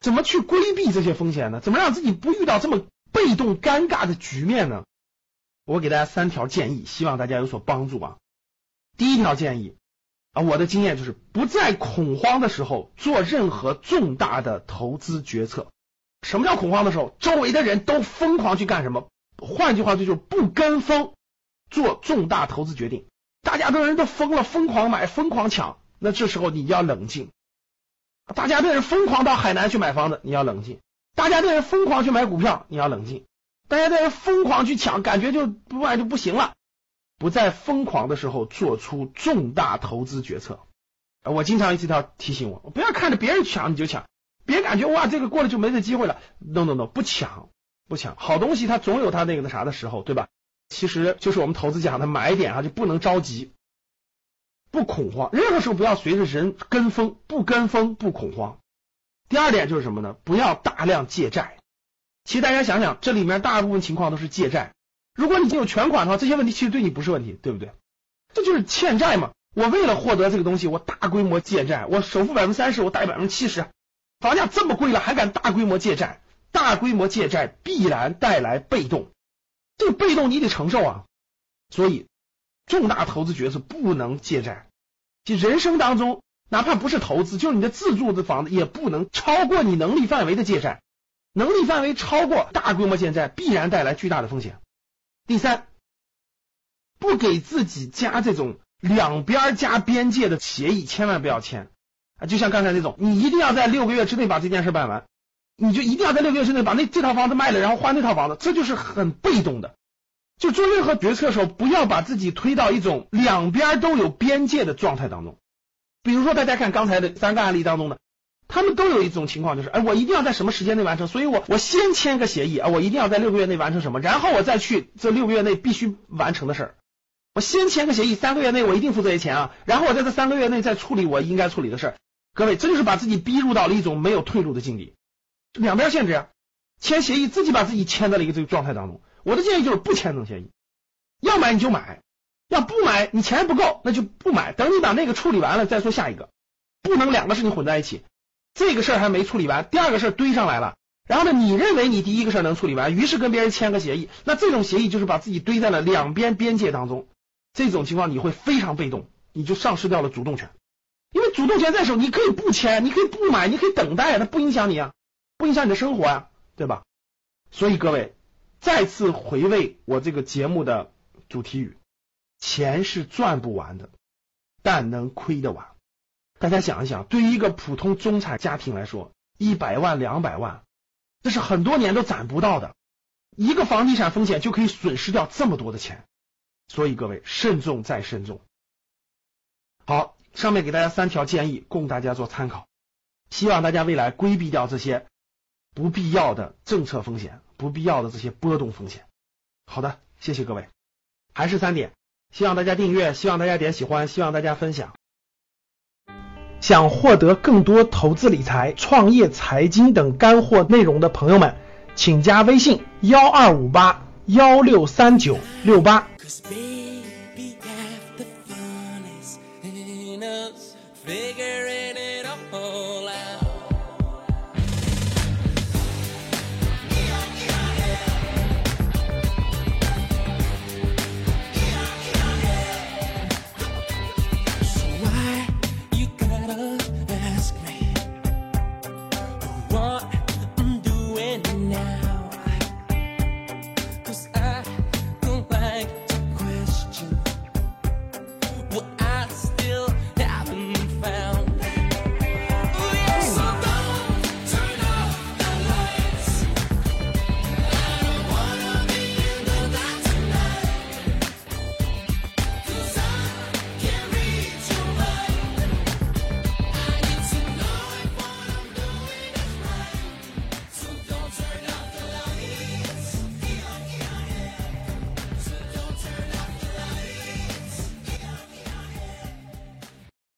怎么去规避这些风险呢？怎么让自己不遇到这么被动尴尬的局面呢？我给大家三条建议，希望大家有所帮助啊。第一条建议啊，我的经验就是不在恐慌的时候做任何重大的投资决策。什么叫恐慌的时候？周围的人都疯狂去干什么？换句话说，就是不跟风做重大投资决定。大家都人都疯了，疯狂买，疯狂抢，那这时候你要冷静。大家的人疯狂到海南去买房子，你要冷静；大家的人疯狂去买股票，你要冷静；大家的人疯狂去抢，感觉就不买就不行了。不在疯狂的时候做出重大投资决策。我经常一直要提醒我，不要看着别人抢你就抢，别感觉哇这个过了就没这机会了。No No No，不抢不抢，好东西它总有它那个那啥的时候，对吧？其实就是我们投资讲的买点啊，就不能着急。不恐慌，任何时候不要随着人跟风，不跟风不恐慌。第二点就是什么呢？不要大量借债。其实大家想想，这里面大部分情况都是借债。如果你已经有全款的话，这些问题其实对你不是问题，对不对？这就是欠债嘛。我为了获得这个东西，我大规模借债，我首付百分之三十，我贷百分之七十，房价这么贵了，还敢大规模借债？大规模借债必然带来被动，这个被动你得承受啊。所以。重大投资决策不能借债，就人生当中，哪怕不是投资，就是你的自住的房子，也不能超过你能力范围的借债。能力范围超过大规模借债，必然带来巨大的风险。第三，不给自己加这种两边加边界的协议，千万不要签啊！就像刚才那种，你一定要在六个月之内把这件事办完，你就一定要在六个月之内把那这套房子卖了，然后换那套房子，这就是很被动的。就做任何决策的时候，不要把自己推到一种两边都有边界的状态当中。比如说，大家看刚才的三个案例当中呢，他们都有一种情况，就是哎，我一定要在什么时间内完成，所以我我先签个协议啊，我一定要在六个月内完成什么，然后我再去这六个月内必须完成的事儿。我先签个协议，三个月内我一定付这些钱啊，然后我在这三个月内再处理我应该处理的事儿。各位，这就是把自己逼入到了一种没有退路的境地，两边限制啊，签协议自己把自己签在了一个这个状态当中。我的建议就是不签这种协议，要买你就买，要不买你钱不够那就不买。等你把那个处理完了再说下一个，不能两个事情混在一起。这个事儿还没处理完，第二个事儿堆上来了，然后呢，你认为你第一个事儿能处理完，于是跟别人签个协议，那这种协议就是把自己堆在了两边边界当中。这种情况你会非常被动，你就丧失掉了主动权。因为主动权在手，你可以不签，你可以不买，你可以等待，它不影响你啊，不影响你的生活啊，对吧？所以各位。再次回味我这个节目的主题语：钱是赚不完的，但能亏得完。大家想一想，对于一个普通中产家庭来说，一百万、两百万，这是很多年都攒不到的。一个房地产风险就可以损失掉这么多的钱，所以各位慎重再慎重。好，上面给大家三条建议，供大家做参考。希望大家未来规避掉这些不必要的政策风险。不必要的这些波动风险。好的，谢谢各位。还是三点，希望大家订阅，希望大家点喜欢，希望大家分享。想获得更多投资理财、创业、财经等干货内容的朋友们，请加微信：幺二五八幺六三九六八。